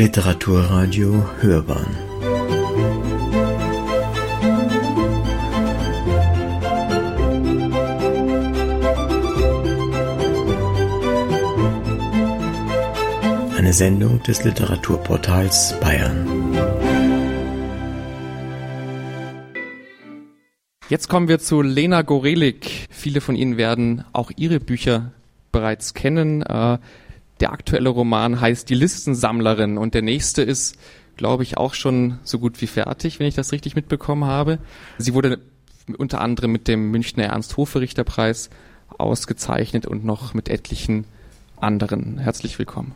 Literaturradio Hörbahn Eine Sendung des Literaturportals Bayern. Jetzt kommen wir zu Lena Gorelik. Viele von Ihnen werden auch ihre Bücher bereits kennen. Der aktuelle Roman heißt Die Listensammlerin und der nächste ist, glaube ich, auch schon so gut wie fertig, wenn ich das richtig mitbekommen habe. Sie wurde unter anderem mit dem Münchner Ernst-Hofe-Richterpreis ausgezeichnet und noch mit etlichen anderen. Herzlich willkommen.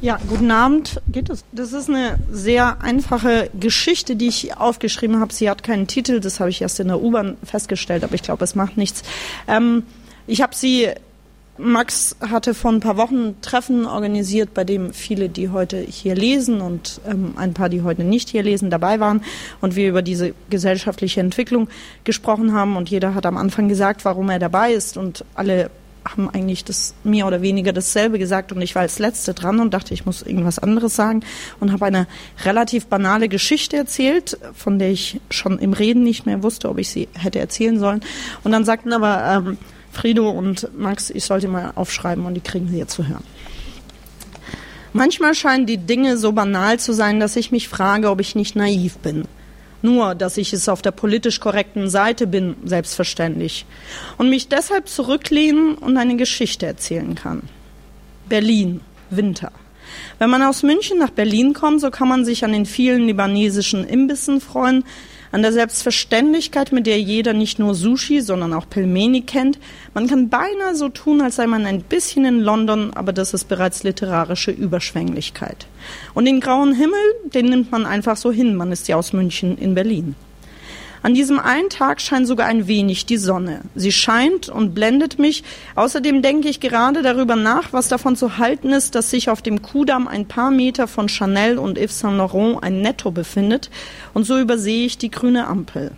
Ja, guten Abend. Geht es? Das ist eine sehr einfache Geschichte, die ich aufgeschrieben habe. Sie hat keinen Titel, das habe ich erst in der U-Bahn festgestellt, aber ich glaube, es macht nichts. Ähm, ich habe sie, Max hatte vor ein paar Wochen ein Treffen organisiert, bei dem viele, die heute hier lesen und ähm, ein paar, die heute nicht hier lesen, dabei waren und wir über diese gesellschaftliche Entwicklung gesprochen haben. Und jeder hat am Anfang gesagt, warum er dabei ist. Und alle haben eigentlich das mehr oder weniger dasselbe gesagt. Und ich war als Letzte dran und dachte, ich muss irgendwas anderes sagen und habe eine relativ banale Geschichte erzählt, von der ich schon im Reden nicht mehr wusste, ob ich sie hätte erzählen sollen. Und dann sagten aber ähm, Frido und Max, ich sollte mal aufschreiben und die kriegen sie jetzt zu hören. Manchmal scheinen die Dinge so banal zu sein, dass ich mich frage, ob ich nicht naiv bin. Nur, dass ich es auf der politisch korrekten Seite bin, selbstverständlich. Und mich deshalb zurücklehnen und eine Geschichte erzählen kann. Berlin, Winter. Wenn man aus München nach Berlin kommt, so kann man sich an den vielen libanesischen Imbissen freuen, an der Selbstverständlichkeit, mit der jeder nicht nur Sushi, sondern auch Pelmeni kennt. Man kann beinahe so tun, als sei man ein bisschen in London, aber das ist bereits literarische Überschwänglichkeit. Und den grauen Himmel, den nimmt man einfach so hin, man ist ja aus München in Berlin. An diesem einen Tag scheint sogar ein wenig die Sonne. Sie scheint und blendet mich. Außerdem denke ich gerade darüber nach, was davon zu halten ist, dass sich auf dem Kudamm ein paar Meter von Chanel und Yves Saint Laurent ein Netto befindet. Und so übersehe ich die grüne Ampel.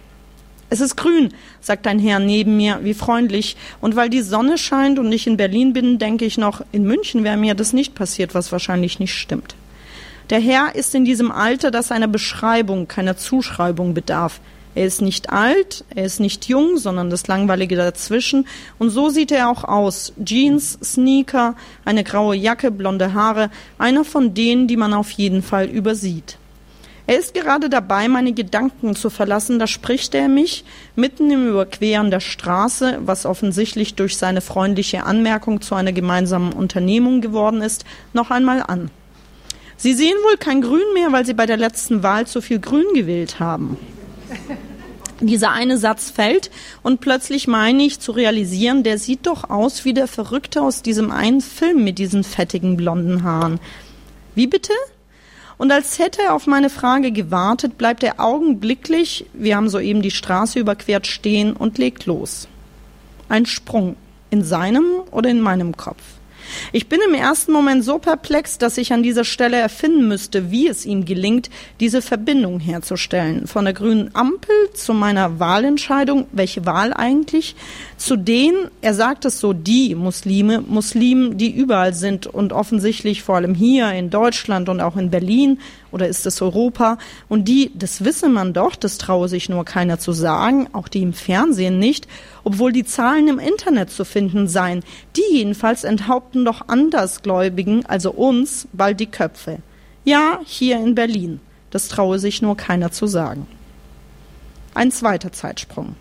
Es ist grün, sagt ein Herr neben mir, wie freundlich. Und weil die Sonne scheint und ich in Berlin bin, denke ich noch, in München wäre mir das nicht passiert, was wahrscheinlich nicht stimmt. Der Herr ist in diesem Alter, das einer Beschreibung, keiner Zuschreibung bedarf. Er ist nicht alt, er ist nicht jung, sondern das Langweilige dazwischen. Und so sieht er auch aus. Jeans, Sneaker, eine graue Jacke, blonde Haare. Einer von denen, die man auf jeden Fall übersieht. Er ist gerade dabei, meine Gedanken zu verlassen. Da spricht er mich mitten im Überqueren der Straße, was offensichtlich durch seine freundliche Anmerkung zu einer gemeinsamen Unternehmung geworden ist, noch einmal an. Sie sehen wohl kein Grün mehr, weil Sie bei der letzten Wahl zu viel Grün gewählt haben dieser eine Satz fällt und plötzlich meine ich zu realisieren, der sieht doch aus wie der Verrückte aus diesem einen Film mit diesen fettigen blonden Haaren. Wie bitte? Und als hätte er auf meine Frage gewartet, bleibt er augenblicklich, wir haben soeben die Straße überquert, stehen und legt los. Ein Sprung in seinem oder in meinem Kopf. Ich bin im ersten Moment so perplex, dass ich an dieser Stelle erfinden müsste, wie es ihm gelingt, diese Verbindung herzustellen. Von der grünen Ampel zu meiner Wahlentscheidung, welche Wahl eigentlich, zu den, er sagt es so, die Muslime, Muslimen, die überall sind und offensichtlich vor allem hier in Deutschland und auch in Berlin oder ist es Europa? Und die, das wisse man doch, das traue sich nur keiner zu sagen, auch die im Fernsehen nicht, obwohl die Zahlen im Internet zu finden seien. Die jedenfalls enthaupten doch Andersgläubigen, also uns, bald die Köpfe. Ja, hier in Berlin. Das traue sich nur keiner zu sagen. Ein zweiter Zeitsprung.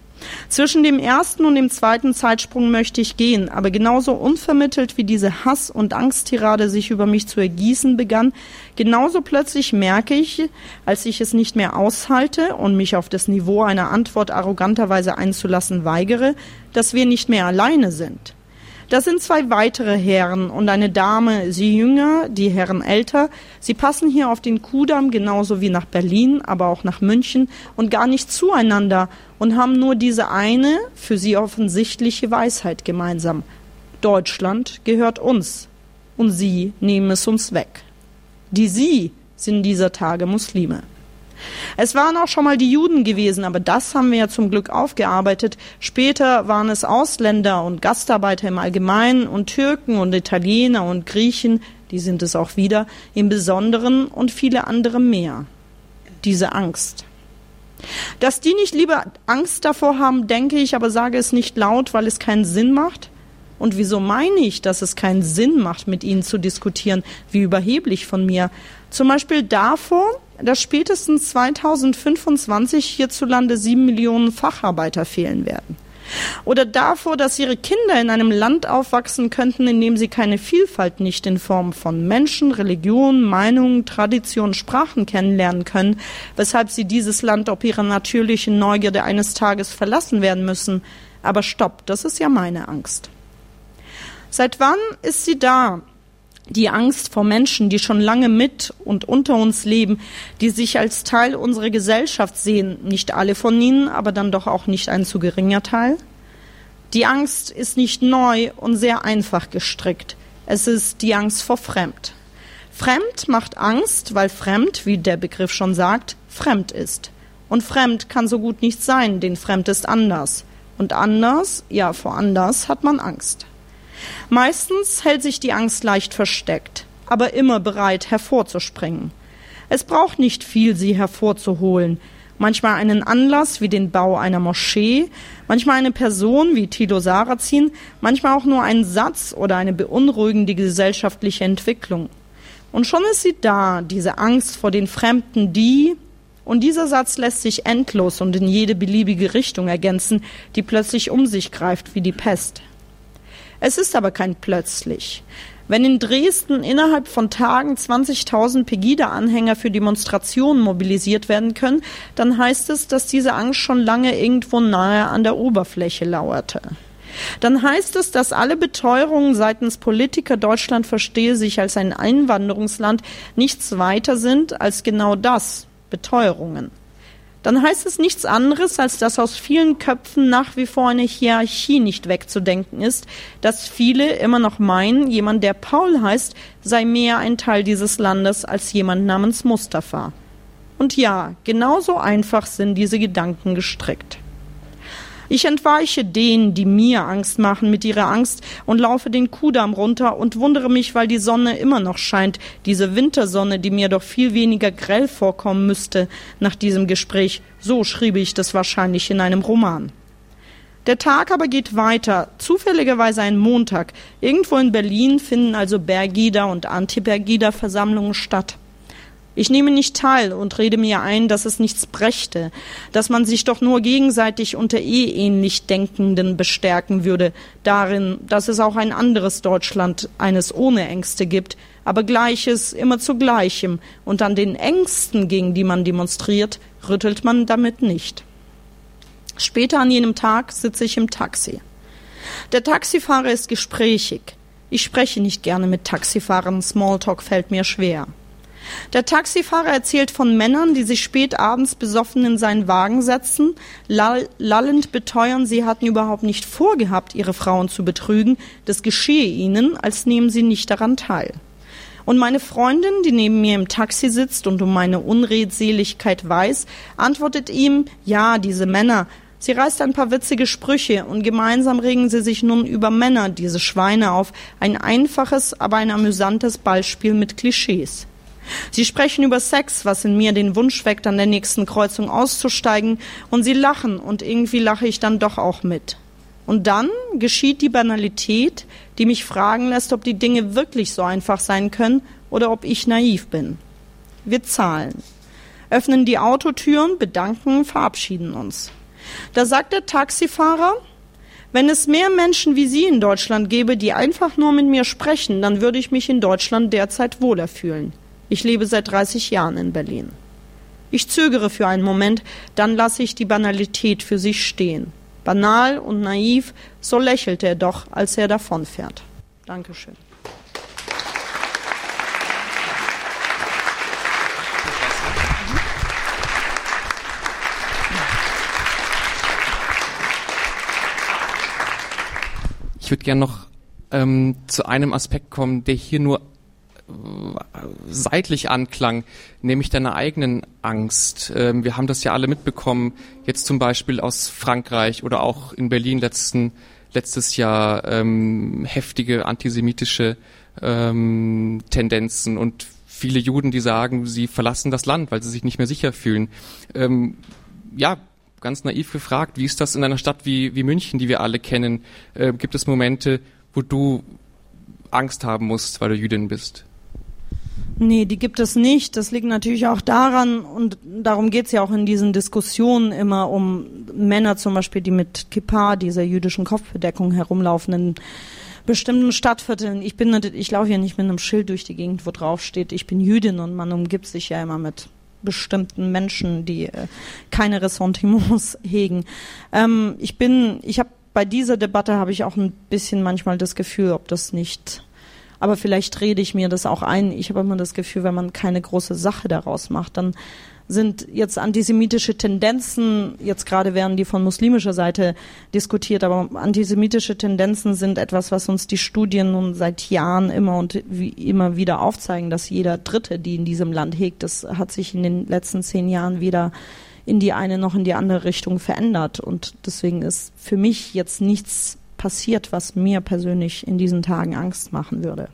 Zwischen dem ersten und dem zweiten Zeitsprung möchte ich gehen, aber genauso unvermittelt wie diese Hass- und Angsttirade sich über mich zu ergießen begann, genauso plötzlich merke ich, als ich es nicht mehr aushalte und mich auf das Niveau einer Antwort arroganterweise einzulassen weigere, dass wir nicht mehr alleine sind. Das sind zwei weitere Herren und eine Dame, sie jünger, die Herren älter. Sie passen hier auf den Kudamm genauso wie nach Berlin, aber auch nach München und gar nicht zueinander und haben nur diese eine, für sie offensichtliche Weisheit gemeinsam. Deutschland gehört uns und sie nehmen es uns weg. Die sie sind dieser Tage Muslime. Es waren auch schon mal die Juden gewesen, aber das haben wir ja zum Glück aufgearbeitet. Später waren es Ausländer und Gastarbeiter im Allgemeinen und Türken und Italiener und Griechen, die sind es auch wieder, im Besonderen und viele andere mehr. Diese Angst. Dass die nicht lieber Angst davor haben, denke ich, aber sage es nicht laut, weil es keinen Sinn macht. Und wieso meine ich, dass es keinen Sinn macht, mit ihnen zu diskutieren? Wie überheblich von mir. Zum Beispiel davor, dass spätestens 2025 hierzulande sieben Millionen Facharbeiter fehlen werden. Oder davor, dass ihre Kinder in einem Land aufwachsen könnten, in dem sie keine Vielfalt nicht in Form von Menschen, Religionen, Meinungen, Traditionen, Sprachen kennenlernen können, weshalb sie dieses Land ob ihrer natürlichen Neugierde eines Tages verlassen werden müssen. Aber stopp, das ist ja meine Angst. Seit wann ist sie da? Die Angst vor Menschen, die schon lange mit und unter uns leben, die sich als Teil unserer Gesellschaft sehen, nicht alle von ihnen, aber dann doch auch nicht ein zu geringer Teil. Die Angst ist nicht neu und sehr einfach gestrickt. Es ist die Angst vor Fremd. Fremd macht Angst, weil Fremd, wie der Begriff schon sagt, fremd ist. Und fremd kann so gut nicht sein, denn fremd ist anders. Und anders, ja, vor anders hat man Angst. Meistens hält sich die Angst leicht versteckt, aber immer bereit hervorzuspringen. Es braucht nicht viel, sie hervorzuholen. Manchmal einen Anlass wie den Bau einer Moschee, manchmal eine Person wie Tilo Sarrazin, manchmal auch nur ein Satz oder eine beunruhigende gesellschaftliche Entwicklung. Und schon ist sie da, diese Angst vor den Fremden, die, und dieser Satz lässt sich endlos und in jede beliebige Richtung ergänzen, die plötzlich um sich greift wie die Pest. Es ist aber kein plötzlich. Wenn in Dresden innerhalb von Tagen 20.000 Pegida-Anhänger für Demonstrationen mobilisiert werden können, dann heißt es, dass diese Angst schon lange irgendwo nahe an der Oberfläche lauerte. Dann heißt es, dass alle Beteuerungen seitens Politiker Deutschland verstehe sich als ein Einwanderungsland nichts weiter sind als genau das, Beteuerungen dann heißt es nichts anderes, als dass aus vielen Köpfen nach wie vor eine Hierarchie nicht wegzudenken ist, dass viele immer noch meinen, jemand, der Paul heißt, sei mehr ein Teil dieses Landes als jemand namens Mustafa. Und ja, genauso einfach sind diese Gedanken gestrickt. Ich entweiche denen, die mir Angst machen mit ihrer Angst und laufe den Kudamm runter und wundere mich, weil die Sonne immer noch scheint, diese Wintersonne, die mir doch viel weniger grell vorkommen müsste nach diesem Gespräch. So schrieb ich das wahrscheinlich in einem Roman. Der Tag aber geht weiter, zufälligerweise ein Montag. Irgendwo in Berlin finden also Bergida und Anti-Bergida-Versammlungen statt. Ich nehme nicht teil und rede mir ein, dass es nichts brächte, dass man sich doch nur gegenseitig unter eh ähnlich Denkenden bestärken würde, darin, dass es auch ein anderes Deutschland, eines ohne Ängste gibt, aber Gleiches immer zu Gleichem, und an den Ängsten, gegen die man demonstriert, rüttelt man damit nicht. Später an jenem Tag sitze ich im Taxi. Der Taxifahrer ist gesprächig. Ich spreche nicht gerne mit Taxifahrern, Smalltalk fällt mir schwer. Der Taxifahrer erzählt von Männern, die sich spät abends besoffen in seinen Wagen setzen, lallend beteuern, sie hatten überhaupt nicht vorgehabt, ihre Frauen zu betrügen, das geschehe ihnen, als nehmen sie nicht daran teil. Und meine Freundin, die neben mir im Taxi sitzt und um meine Unredseligkeit weiß, antwortet ihm, ja, diese Männer, Sie reißt ein paar witzige Sprüche und gemeinsam regen sie sich nun über Männer, diese Schweine, auf. Ein einfaches, aber ein amüsantes Ballspiel mit Klischees. Sie sprechen über Sex, was in mir den Wunsch weckt, an der nächsten Kreuzung auszusteigen, und sie lachen, und irgendwie lache ich dann doch auch mit. Und dann geschieht die Banalität, die mich fragen lässt, ob die Dinge wirklich so einfach sein können oder ob ich naiv bin. Wir zahlen, öffnen die Autotüren, bedanken, verabschieden uns. Da sagt der Taxifahrer, wenn es mehr Menschen wie Sie in Deutschland gäbe, die einfach nur mit mir sprechen, dann würde ich mich in Deutschland derzeit wohler fühlen. Ich lebe seit 30 Jahren in Berlin. Ich zögere für einen Moment, dann lasse ich die Banalität für sich stehen. Banal und naiv, so lächelt er doch, als er davonfährt. Dankeschön. Ich würde gerne noch ähm, zu einem Aspekt kommen, der hier nur seitlich anklang, nämlich deiner eigenen Angst. Ähm, wir haben das ja alle mitbekommen, jetzt zum Beispiel aus Frankreich oder auch in Berlin letzten letztes Jahr ähm, heftige antisemitische ähm, Tendenzen und viele Juden, die sagen, sie verlassen das Land, weil sie sich nicht mehr sicher fühlen. Ähm, ja, ganz naiv gefragt, wie ist das in einer Stadt wie, wie München, die wir alle kennen? Äh, gibt es Momente, wo du Angst haben musst, weil du Jüdin bist? Nee, die gibt es nicht. Das liegt natürlich auch daran, und darum geht es ja auch in diesen Diskussionen immer um Männer zum Beispiel, die mit Kippa, dieser jüdischen Kopfbedeckung herumlaufen in bestimmten Stadtvierteln. Ich bin, ich laufe ja nicht mit einem Schild durch die Gegend, wo drauf steht, ich bin Jüdin und man umgibt sich ja immer mit bestimmten Menschen, die äh, keine Ressentiments hegen. Ähm, ich bin, ich habe bei dieser Debatte habe ich auch ein bisschen manchmal das Gefühl, ob das nicht aber vielleicht rede ich mir das auch ein. Ich habe immer das Gefühl, wenn man keine große Sache daraus macht, dann sind jetzt antisemitische Tendenzen, jetzt gerade werden die von muslimischer Seite diskutiert, aber antisemitische Tendenzen sind etwas, was uns die Studien nun seit Jahren immer und wie immer wieder aufzeigen, dass jeder Dritte, die in diesem Land hegt, das hat sich in den letzten zehn Jahren weder in die eine noch in die andere Richtung verändert. Und deswegen ist für mich jetzt nichts passiert, was mir persönlich in diesen Tagen Angst machen würde.